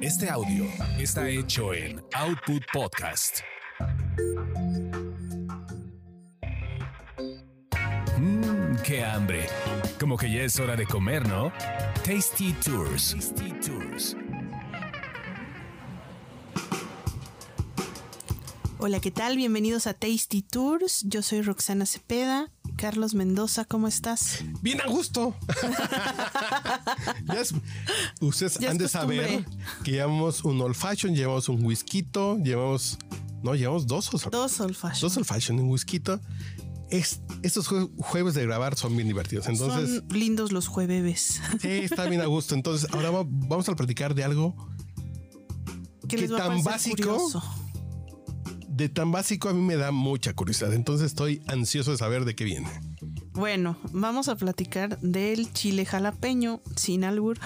Este audio está hecho en Output Podcast. Mmm, qué hambre. Como que ya es hora de comer, ¿no? Tasty Tours. Tasty Tours. Hola, ¿qué tal? Bienvenidos a Tasty Tours. Yo soy Roxana Cepeda. Carlos Mendoza, ¿cómo estás? Bien a gusto. Ya es- ustedes Ya han de saber que llevamos un old fashion, llevamos un whisky, llevamos, no, llevamos dos, old- Dos old fashion. dos old fashion, un whisky. Es, estos jue- jueves de grabar son bien divertidos. Entonces, Son lindos los jueves. sí, está bien a gusto. Entonces, ahora va- vamos a platicar de algo ¿Qué ¿Qué les va a tan básico? curioso? De tan básico. A mí me da mucha curiosidad. Entonces, estoy ansioso de saber de qué viene. Bueno, vamos a platicar del chile jalapeño sin albur.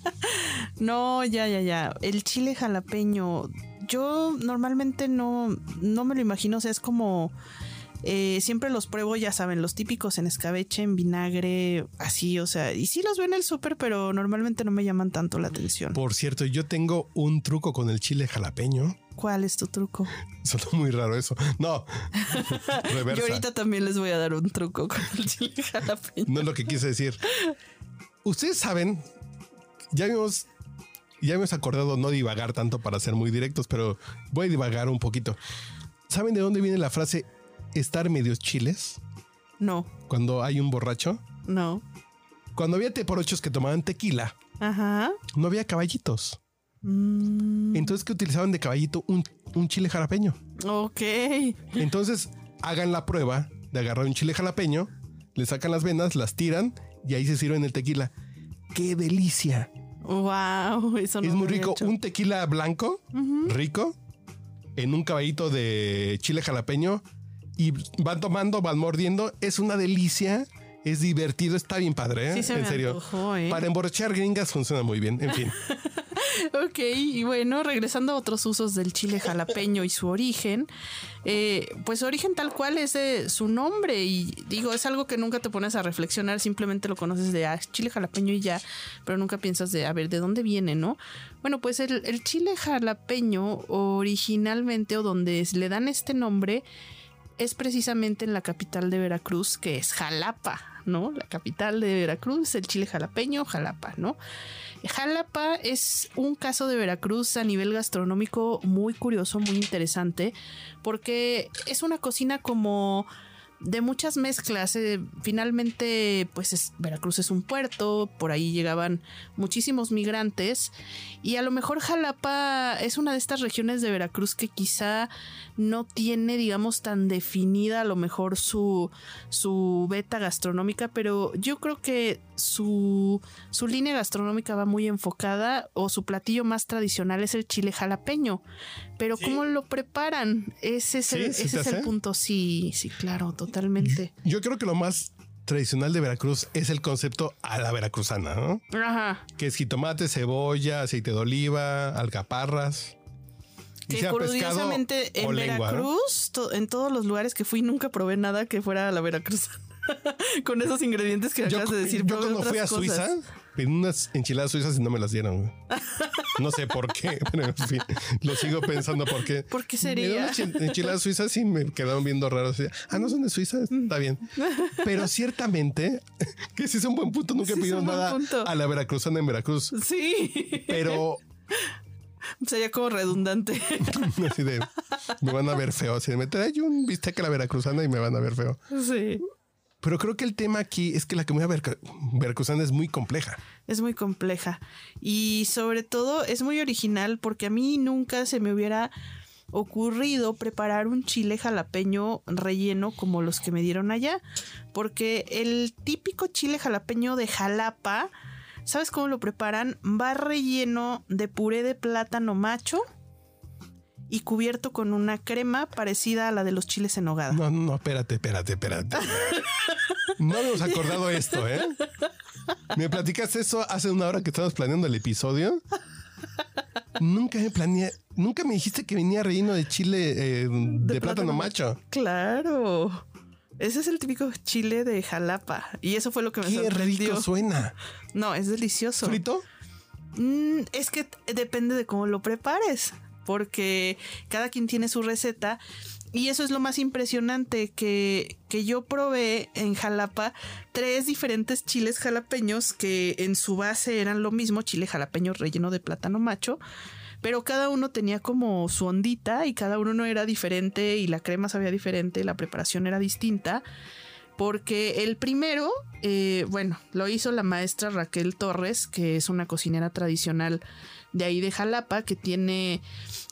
no, ya, ya, ya. El chile jalapeño, yo normalmente no, no me lo imagino. O sea, es como eh, siempre los pruebo, ya saben, los típicos en escabeche, en vinagre, así, o sea, y sí los veo en el súper, pero normalmente no me llaman tanto la atención. Por cierto, yo tengo un truco con el chile jalapeño. ¿Cuál es tu truco? Sonó muy raro eso. No, reversa. Yo ahorita también les voy a dar un truco con el chile jalapeño. No es lo que quise decir. Ustedes saben, ya hemos, ya hemos acordado no divagar tanto para ser muy directos, pero voy a divagar un poquito. ¿Saben de dónde viene la frase estar medios chiles? No, Cuando hay un borracho. no. Cuando había teporochos que tomaban tequila, Ajá. no había caballitos. Mm, Entonces, que utilizaban de caballito? Un, un chile jalapeño. ok. Entonces, hagan la prueba de agarrar un chile jalapeño, le sacan las venas, las tiran y ahí se sirven el tequila. ¡Qué delicia! Wow, eso no es muy rico. hecho. Un tequila blanco, rico, en un caballito de chile jalapeño y van tomando, van mordiendo. Es una delicia. Es divertido, está bien padre, ¿eh? Sí se en me serio. antojó, ¿eh? Para emborrachar gringas funciona muy bien. En fin, Ok, y bueno, regresando a otros usos del chile jalapeño y su origen, eh, pues su origen tal cual es de su nombre y digo, es algo que nunca te pones a reflexionar, simplemente lo conoces de ah, chile jalapeño y ya, pero nunca piensas de, a ver, ¿de dónde viene, no? Bueno, pues el, el chile jalapeño originalmente o donde le dan este nombre es precisamente en la capital de Veracruz, que es Jalapa, ¿no? La capital de Veracruz, el chile jalapeño, Jalapa, ¿no? Jalapa es un caso de Veracruz a nivel gastronómico muy curioso, muy interesante, porque es una cocina como de muchas mezclas. eh, finalmente, pues es- Veracruz es un puerto, por ahí llegaban muchísimos migrantes y a lo mejor Jalapa es una de estas regiones de Veracruz que quizá no tiene, digamos, tan definida a lo mejor su, su beta gastronómica, pero yo creo que su, su línea gastronómica va muy enfocada o su platillo más tradicional es el chile jalapeño. Pero ¿cómo lo preparan? Ese es, el, ¿Sí ese es el punto. Sí, sí, claro, totalmente. Yo creo que lo más tradicional de Veracruz es el concepto a la veracruzana, ¿no? Ajá. Que es jitomate, cebolla, aceite de oliva, alcaparras. Y Que sea pescado curiosamente o en lengua, ¿no? Veracruz, to- en todos los lugares que fui, nunca probé nada que fuera a la Veracruz. Con esos ingredientes que Yo, acabas de decir. yo cuando fui a cosas. Suiza, pedí unas enchiladas suizas y no me las dieron. güey. No sé por qué, pero en fin, lo sigo pensando por qué. ¿Por qué Me sería? unas enchi- enchiladas suizas y me quedaron viendo raros. Ah, no son de Suiza, está bien. Pero ciertamente, que sí es un buen punto, nunca he Sí, es pedido nada a la veracruzana en Veracruz. Sí. Pero Sería como redundante. así de, me van a ver feo. Así de, me trae un bistec a la veracruzana y me van a ver feo. sí. Pero creo que el tema aquí es que la comida veracruzana es muy compleja. Es muy compleja. Y sobre todo es muy original porque a mí nunca se me hubiera ocurrido preparar un chile jalapeño relleno como los que me dieron allá. Porque el típico chile jalapeño de Jalapa, ¿sabes cómo lo preparan? Va relleno de puré de plátano macho y cubierto con una crema parecida a la de los chiles en nogada. No, no, no, espérate, espérate, espérate. No habíamos acordado esto, ¿eh? Me platicaste eso hace una hora que estábamos planeando el episodio. Nunca me planeé, nunca me dijiste que venía relleno de chile eh, de, plátano macho. Claro. Ese es el típico chile de Jalapa. Y eso fue lo que me Qué sorprendió. rico suena. No, es delicioso. ¿Frito? Mm, es que depende de cómo lo prepares, porque cada quien tiene su receta. Y eso es lo más impresionante, que, que yo probé en Jalapa tres diferentes chiles jalapeños que en su base eran lo mismo, chile jalapeño relleno de plátano macho, pero cada uno tenía como su ondita y cada uno no era diferente y la crema sabía diferente, la preparación era distinta porque el primero, eh, bueno, lo hizo la maestra Raquel Torres, que es una cocinera tradicional de ahí de Jalapa, que tiene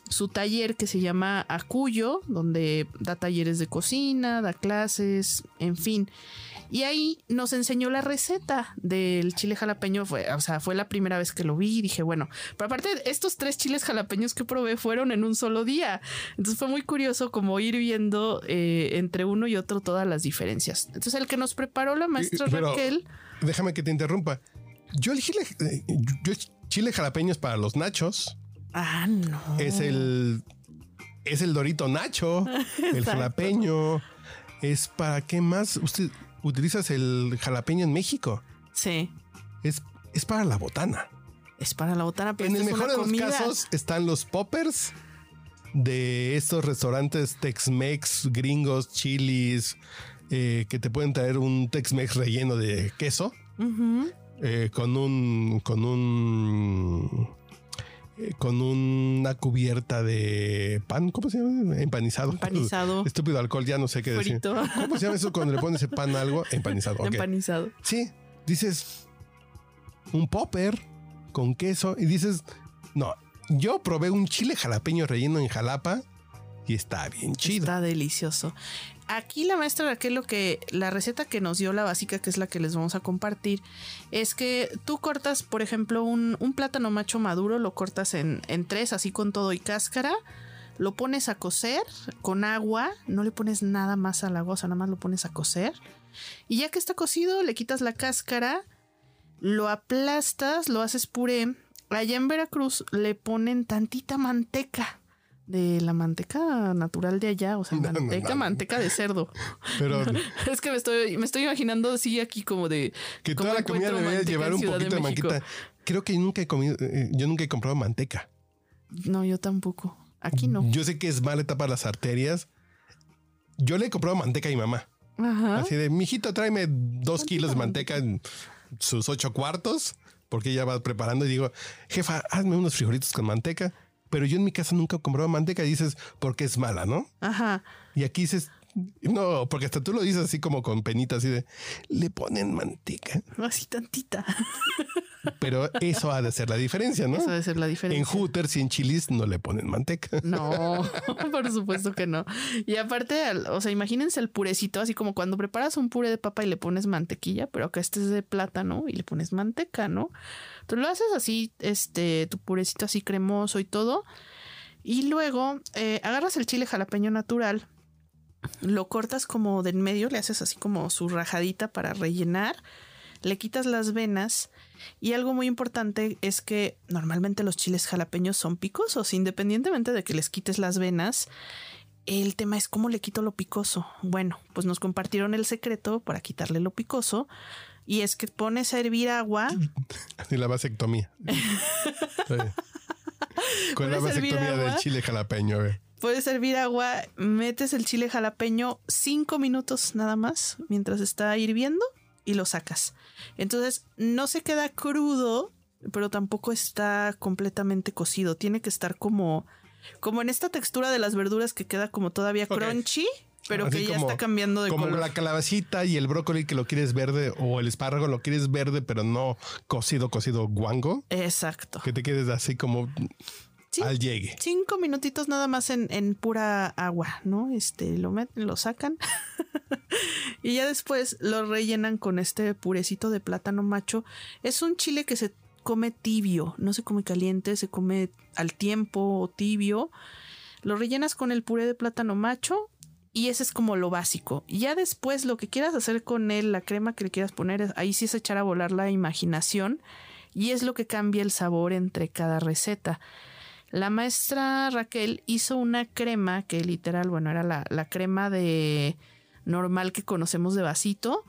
su taller que se llama Acuyo, donde da talleres de cocina, da clases, en fin. Y ahí nos enseñó la receta del chile jalapeño. Fue, o sea, fue la primera vez que lo vi y dije, bueno, pero aparte estos tres chiles jalapeños que probé fueron en un solo día. Entonces fue muy curioso como ir viendo eh, entre uno y otro todas las diferencias. Entonces el que nos preparó la maestra Raquel. Déjame que te interrumpa. Yo el chile, eh, yo chile jalapeños para los nachos. Ah, no. Es el es el Dorito Nacho, el jalapeño. Es para qué más? Usted utilizas el jalapeño en México. Sí. Es, es para la botana. Es para la botana, pero en el mejor de los casos están los poppers de estos restaurantes Tex-Mex, gringos, chilis, eh, que te pueden traer un Tex-Mex relleno de queso eh, con un con un eh, con una cubierta de pan, ¿cómo se llama? Empanizado. Empanizado. Estúpido alcohol, ya no sé qué decir. ¿Cómo se llama eso cuando le pones ese pan a algo? Empanizado. Empanizado. Sí, dices un popper con queso y dices, no, yo probé un chile jalapeño relleno en Jalapa y está bien chido. Está delicioso. Aquí la maestra Raquel lo que la receta que nos dio la básica, que es la que les vamos a compartir, es que tú cortas, por ejemplo, un, plátano macho maduro, lo cortas en, en tres, así con todo y cáscara, lo pones a cocer con agua, no le pones nada más al agua, o sea, nada más lo pones a cocer. Y ya que está cocido, le quitas la cáscara, lo aplastas, lo haces puré. Allá en Veracruz le ponen tantita manteca de la manteca natural de allá, o sea, manteca, manteca de cerdo. Pero es que me estoy, me estoy imaginando así aquí como de que toda la comida debería llevar un poquito de, manteca. Creo que nunca he comido, eh, yo nunca he comprado manteca. No, yo tampoco. Aquí no. Yo sé que es mala etapa las arterias. Yo le he comprado manteca a mi mamá. Ajá. Así de, mijito, tráeme dos kilos de manteca en sus ocho cuartos, porque ella va preparando y digo, jefa, hazme unos frijolitos con manteca pero yo en mi casa nunca he comprado manteca y dices, porque es mala, ¿no? Ajá. Y aquí dices, no, porque hasta tú lo dices así como con penita, así de, le ponen manteca. Así tantita. Pero eso ha de ser la diferencia, ¿no? Eso ha de ser la diferencia. En Hooters y en Chilis no le ponen manteca. No, por supuesto que no. Y aparte, o sea, imagínense el purecito, así como cuando preparas un puré de papa y le pones mantequilla, pero acá este es de plátano y le pones manteca, ¿no? Tú lo haces así, este, tu purecito así cremoso y todo. Y luego eh, agarras el chile jalapeño natural, lo cortas como de en medio, le haces así como su rajadita para rellenar, le quitas las venas y algo muy importante es que normalmente los chiles jalapeños son picosos, independientemente de que les quites las venas. El tema es cómo le quito lo picoso. Bueno, pues nos compartieron el secreto para quitarle lo picoso y es que pones a hervir agua. Y la vasectomía. Con la vasectomía del chile jalapeño. Puedes hervir agua, metes el chile jalapeño cinco minutos nada más mientras está hirviendo y lo sacas. Entonces no se queda crudo, pero tampoco está completamente cocido. Tiene que estar como, como en esta textura de las verduras que queda como todavía crunchy pero que ya está cambiando de como color. Como la calabacita y el brócoli que lo quieres verde o el espárrago lo quieres verde, pero no cocido, cocido guango. Exacto. Que te quedes así como al llegue. Cinco minutitos nada más en, en pura agua, ¿no? Este, lo meten, lo sacan y ya después lo rellenan con este purecito de plátano macho. Es un chile que se come tibio, no se come caliente, se come al tiempo o tibio. Lo rellenas con el puré de plátano macho, y ese es como lo básico. Ya después lo que quieras hacer con él, la crema que le quieras poner, ahí sí es echar a volar la imaginación y es lo que cambia el sabor entre cada receta. La maestra Raquel hizo una crema que literal, bueno, era la, la crema de normal que conocemos de vasito.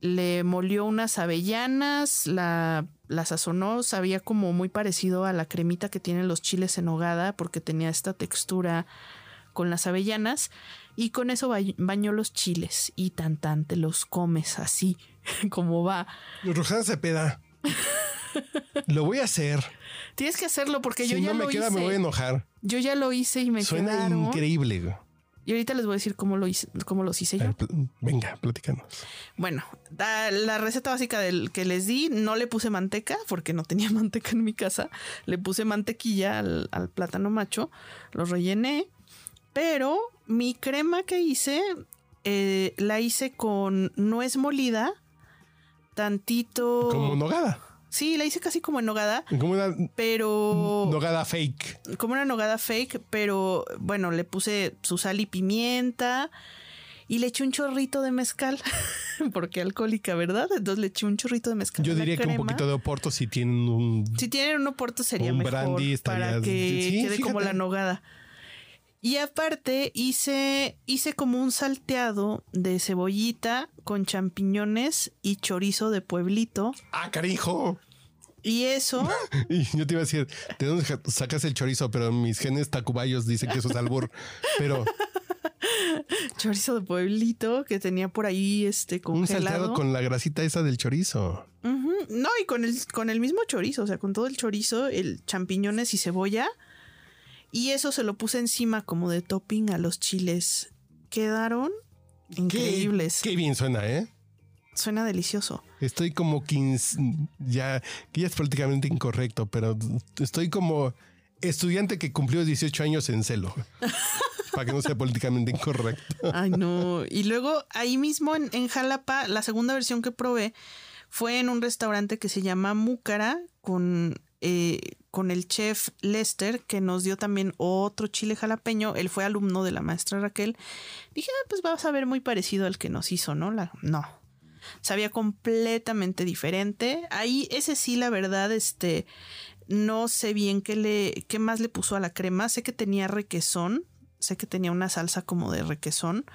Le molió unas avellanas, la la sazonó, sabía como muy parecido a la cremita que tienen los chiles en hogada porque tenía esta textura con las avellanas y con eso ba- bañó los chiles y tan tan te los comes así como va. Roxana Cepeda. Lo voy a hacer. Tienes que hacerlo porque yo ya no me lo queda, hice. me voy a enojar. Yo ya lo hice y me Suena quedaron. increíble. Y ahorita les voy a decir cómo lo hice, cómo los hice yo. Venga, platícanos. Bueno, la receta básica del que les di, no le puse manteca porque no tenía manteca en mi casa. Le puse mantequilla al, al plátano macho, lo rellené, pero mi crema que hice eh, la hice con nuez molida, tantito. Como nogada. Sí, la hice casi como en nogada, Como una pero nogada fake. como una nogada fake, pero bueno, le puse su sal y pimienta y le eché un chorrito de mezcal, porque alcohólica, ¿verdad? Entonces le eché un chorrito de mezcal. Yo diría que un poquito de oporto si tienen un. Si tienen un oporto sería Un mejor brandy estaría- para que sí, quede como la nogada. Y aparte hice, hice como un salteado de cebollita con champiñones y chorizo de pueblito. ¡Ah, carijo! Y eso, Y yo te iba a decir, ¿de dónde sacas el chorizo? Pero mis genes tacubayos dicen que eso es albur. Pero chorizo de pueblito que tenía por ahí este un congelado. salteado con la grasita esa del chorizo. No, y con el, con el mismo chorizo, o sea, con todo el chorizo, el champiñones y cebolla. Y eso se lo puse encima como de topping a los chiles. Quedaron increíbles. Qué, qué bien suena, ¿eh? Suena delicioso. Estoy como 15, ya, que ya es prácticamente incorrecto, pero estoy como estudiante que cumplió 18 años en celo. para que no sea políticamente incorrecto. Ay, no. Y luego ahí mismo en, en Jalapa, la segunda versión que probé fue en un restaurante que se llama Múcara con, eh, con el chef Lester, que nos dio también otro chile jalapeño. Él fue alumno de la maestra Raquel. Dije, ah, pues va a saber muy parecido al que nos hizo, ¿no? La, no. Sabía completamente diferente. Ahí, ese sí, la verdad, este, no sé bien qué le, qué más le puso a la crema. Sé que tenía requesón. Sé que tenía una salsa como de requesón.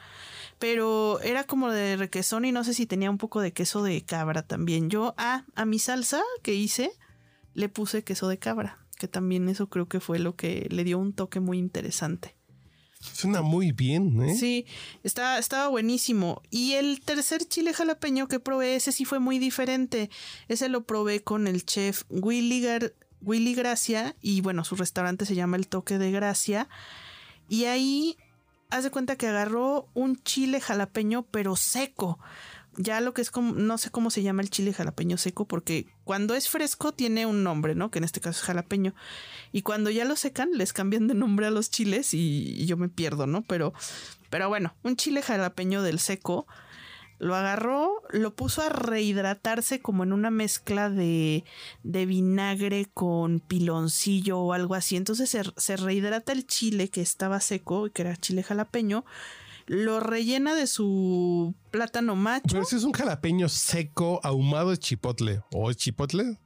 Pero era como de requesón y no sé si tenía un poco de queso de cabra también. Yo, ah, a mi salsa que hice, le puse queso de cabra. Que también eso creo que fue lo que le dio un toque muy interesante. Suena muy bien, ¿eh? Sí, estaba, estaba buenísimo. Y el tercer chile jalapeño que probé, ese sí fue muy diferente. Ese lo probé con el chef Willy, Gar- Willy Gracia. Y bueno, su restaurante se llama El Toque de Gracia. Y ahí, haz de cuenta que agarró un chile jalapeño, pero seco. Ya lo que es como, no sé cómo se llama el chile jalapeño seco, porque cuando es fresco tiene un nombre, ¿no? Que en este caso es jalapeño. Y cuando ya lo secan, les cambian de nombre a los chiles y, yo me pierdo, ¿no? Pero, pero bueno, un chile jalapeño del seco lo agarró, lo puso a rehidratarse como en una mezcla de, de vinagre con piloncillo o algo así. Entonces se, se rehidrata el chile que estaba seco y que era chile jalapeño, lo rellena de su plátano macho. Pero si es un jalapeño seco, ahumado, es chipotle. ¿O es chipotle?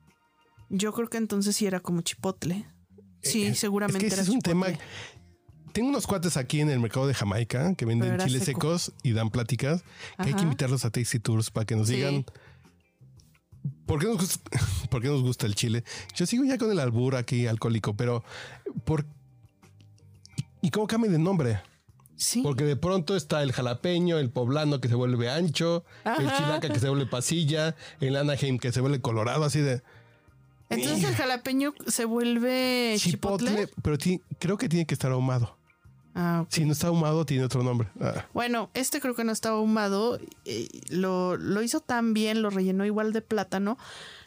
Yo creo que entonces sí era como chipotle. Sí, Eh, seguramente Es que ese era es un tema. Tengo unos cuates aquí en el mercado de Jamaica que venden chiles seco. secos y dan pláticas. Que hay que invitarlos a Tasty Tours para que nos Sí. digan por qué, nos gusta, por qué nos gusta el chile. Yo sigo ya con el albur aquí alcohólico, pero por ¿y cómo cambia de nombre? Sí. Porque de pronto está el jalapeño, el poblano que se vuelve ancho, el chilaca que se vuelve pasilla, el Anaheim que se vuelve colorado, así de Entonces el jalapeño se vuelve chipotle. chipotle, pero creo que tiene que estar ahumado. Ah. Si no está ahumado, tiene otro nombre. Ah. Bueno, este creo que no estaba ahumado. eh, Lo, lo hizo tan bien, lo rellenó igual de plátano.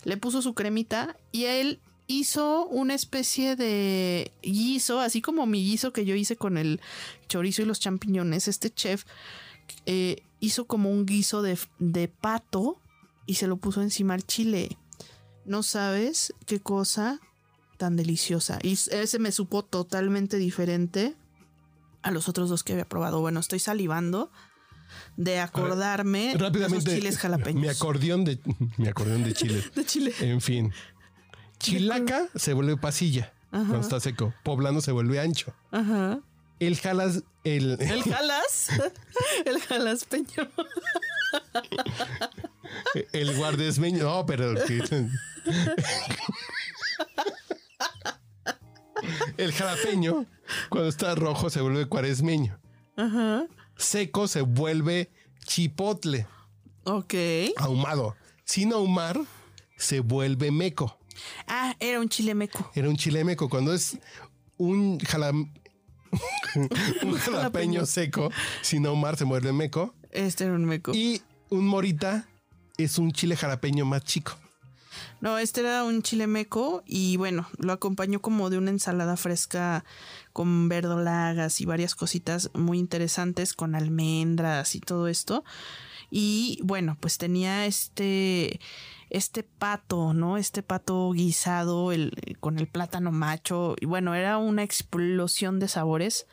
Le puso su cremita y él hizo una especie de guiso, así como mi guiso que yo hice con el chorizo y los champiñones. Este chef eh, hizo como un guiso de, de pato y se lo puso encima al chile. No sabes qué cosa tan deliciosa. Y ese me supo totalmente diferente a los otros dos que había probado. Bueno, estoy salivando de acordarme de esos Rápidamente, chiles jalapeños. mi acordeón de mi acordeón de chile. de chile. En fin. Chilaca se vuelve pasilla cuando está seco. Poblano se vuelve ancho. Ajá. El jalas, el, El jalas. El jalaspeño. El guardesmeño. No, pero. El jalapeño, cuando está rojo, se vuelve cuaresmeño. Ajá. Seco se vuelve chipotle, Ok. ahumado. Sin ahumar, se vuelve meco. Ah, era un chile meco. Era un chile meco. Cuando es un jalam- un jalapeño seco, sin ahumar, se vuelve meco. Este era un meco. Y un morita es un chile jalapeño más chico. No, este era un chile meco y bueno, lo acompañó como de una ensalada fresca con verdolagas y varias cositas muy interesantes con almendras y todo esto. Y bueno, pues tenía este este pato, ¿no? Este pato guisado el, con el plátano macho. Y bueno, era una explosión de sabores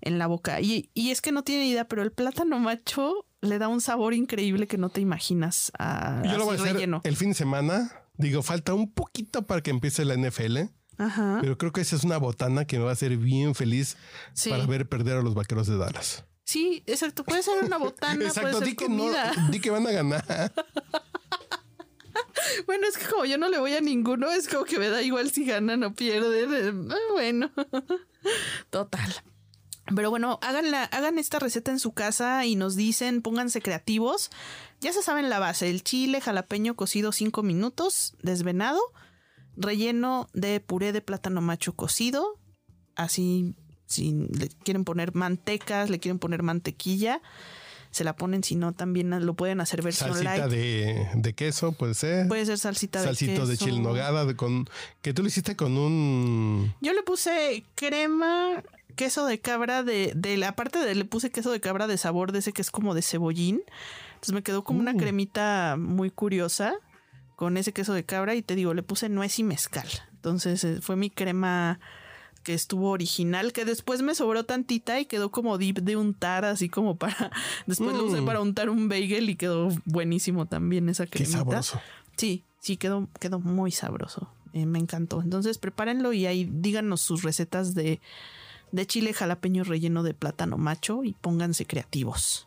en la boca. Y, y es que no tiene idea, pero el plátano macho le da un sabor increíble que no te imaginas a, Yo lo voy a hacer relleno. el fin de semana. Digo, falta un poquito para que empiece la NFL. Ajá. Pero creo que esa es una botana que me va a hacer bien feliz Sí. para ver perder a los vaqueros de Dallas. Sí, exacto. Puede ser una botana, Exacto, puede di ser que, no, di que van a ganar. Bueno, es que como yo no le voy a ninguno, es como que me da igual si ganan o pierden. Ah, Bueno, total. Pero bueno, hagan, la, hagan esta receta en su casa y nos dicen, pónganse creativos. Ya se saben la base, el chile jalapeño cocido 5 minutos, desvenado, relleno de puré de plátano macho cocido, así, si le quieren poner mantecas, le quieren poner mantequilla, se la ponen, si no, también lo pueden hacer versión Salsita light. de, de queso, puede ser. Puede ser salsita de Salsito de queso. chile nogada, de con, que tú lo hiciste con un... Yo le puse crema, queso de cabra de, de la parte de le puse queso de cabra de sabor de ese que es como de cebollín. Entonces me quedó como una Mm. cremita muy curiosa con ese queso de cabra y te digo, le puse nuez y mezcal. Entonces eh, fue mi crema que estuvo original, que después me sobró tantita y quedó como dip de untar, así como para... Después lo usé Mm. para untar un bagel y quedó buenísimo también esa Qué cremita. sabroso. Sí, sí, quedó, quedó muy sabroso. Eh, me encantó. Entonces prepárenlo y ahí díganos sus recetas de, de chile jalapeño relleno de plátano macho y pónganse creativos.